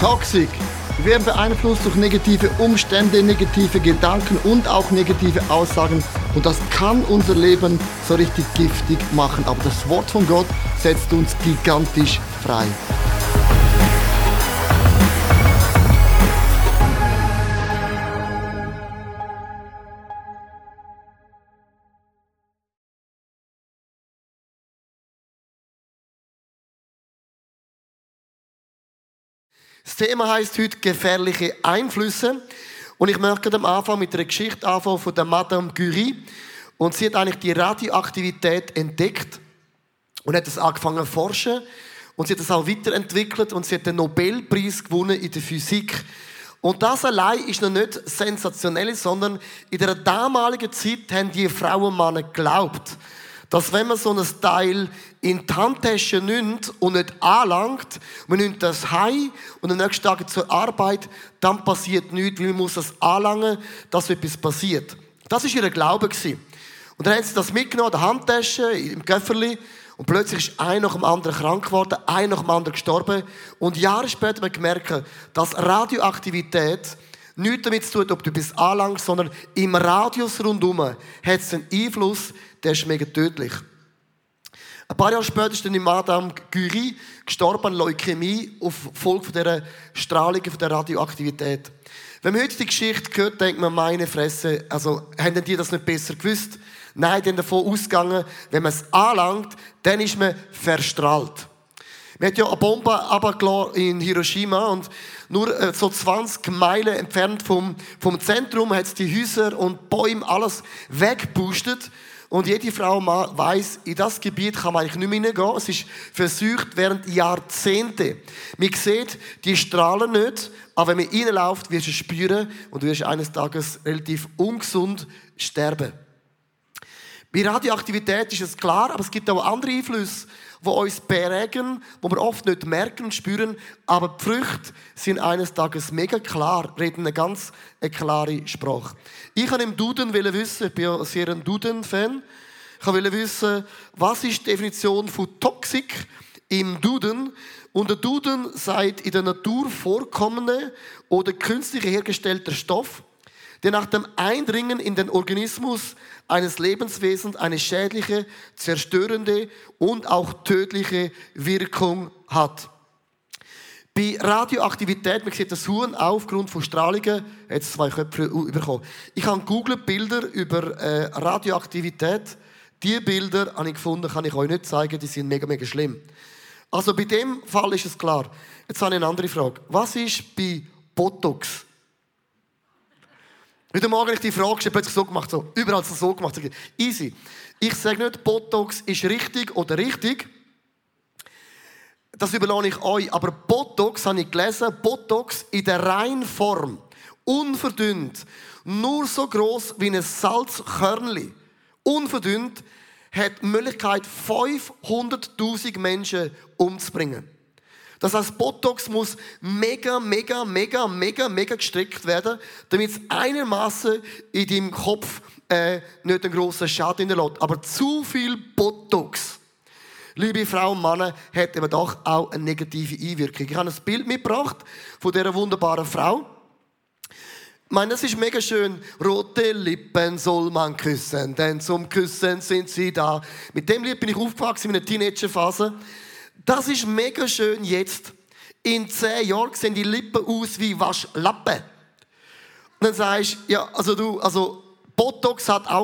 Toxic. Wir werden beeinflusst durch negative Umstände, negative Gedanken und auch negative Aussagen. Und das kann unser Leben so richtig giftig machen. Aber das Wort von Gott setzt uns gigantisch frei. Das Thema heißt heute gefährliche Einflüsse. Und ich möchte am Anfang mit einer Geschichte anfangen von der Madame Curie. Und sie hat eigentlich die Radioaktivität entdeckt und hat das angefangen zu forschen. Und sie hat das auch weiterentwickelt und sie hat den Nobelpreis gewonnen in der Physik. Und das allein ist noch nicht sensationell, sondern in der damaligen Zeit haben die Frauen und Männer geglaubt, dass wenn man so ein Teil in die Handtasche nimmt und nicht anlangt, man nimmt das heim und am nächsten Tag zur Arbeit, dann passiert nichts, weil man muss das anlangen, dass etwas passiert. Das war ihr Glaube. Und dann haben sie das mitgenommen, der Handtasche, im Köfferli, und plötzlich ist ein nach dem anderen krank geworden, ein nach dem anderen gestorben. Und Jahre später haben wir gemerkt, dass Radioaktivität nichts damit zu tun, ob du bist anlangst, sondern im Radius rundherum hat es einen Einfluss, der ist mega tödlich. Ein paar Jahre später ist dann die Madame Curie gestorben an Leukämie auf Folge dieser Strahlung, von der Radioaktivität. Wenn man heute die Geschichte hört, denkt man, meine Fresse, also, haben die das nicht besser gewusst? Nein, die davon ausgegangen, wenn man es anlangt, dann ist man verstrahlt. Wir hatten ja eine Bombe in Hiroshima und nur äh, so 20 Meilen entfernt vom, vom Zentrum hat es die Häuser und Bäume alles weggepustet. Und jede Frau weiß, in das Gebiet kann man eigentlich nicht mehr hineingehen. Es ist versucht während Jahrzehnten. Man sieht die Strahlen nicht, aber wenn man reinläuft, wirst du es spüren und du wirst eines Tages relativ ungesund sterben. Bei Radioaktivität ist es klar, aber es gibt auch andere Einflüsse, die uns prägen, die wir oft nicht merken spüren, aber die Früchte sind eines Tages mega klar, reden eine ganz eine klare Sprache. Ich wollte im Duden wissen, ich bin ja sehr ein Duden-Fan, ich wollte wissen, was ist die Definition von Toxik im Duden? Und der Duden sagt, in der Natur vorkommende oder künstlich hergestellter Stoff, der nach dem Eindringen in den Organismus eines Lebenswesens eine schädliche, zerstörende und auch tödliche Wirkung hat. Bei Radioaktivität, man sieht das Huhn aufgrund von Strahlungen, jetzt zwei Köpfe bekommen. Ich habe googelt Bilder über äh, Radioaktivität. Die Bilder habe ich gefunden, kann ich euch nicht zeigen, die sind mega, mega schlimm. Also bei dem Fall ist es klar. Jetzt habe ich eine andere Frage. Was ist bei Botox? Heute Morgen habe ich die Frage gestellt, plötzlich so gemacht, so, überall so gemacht. Easy. Ich sage nicht, Botox ist richtig oder richtig. Das überlasse ich euch. Aber Botox, habe ich gelesen, Botox in der reinen Form, unverdünnt, nur so groß wie ein Salzkörnli, unverdünnt, hat die Möglichkeit, 500.000 Menschen umzubringen. Das heißt, Botox muss mega, mega, mega, mega, mega gestrickt werden, damit es einigermaßen in deinem Kopf äh, nicht einen grossen Schaden hinterlässt. Aber zu viel Botox, liebe Frauen und Männer, hat eben doch auch eine negative Einwirkung. Ich habe ein Bild mitgebracht von dieser wunderbaren Frau. Ich meine, das ist mega schön. Rote Lippen soll man küssen, denn zum Küssen sind sie da. Mit dem Lied bin ich aufgewachsen in einer Teenagerphase. Das ist mega schön jetzt. In zehn Jahren sehen die Lippen aus wie Waschlappen. Und dann sagst du, ja, also du, also Botox hat auch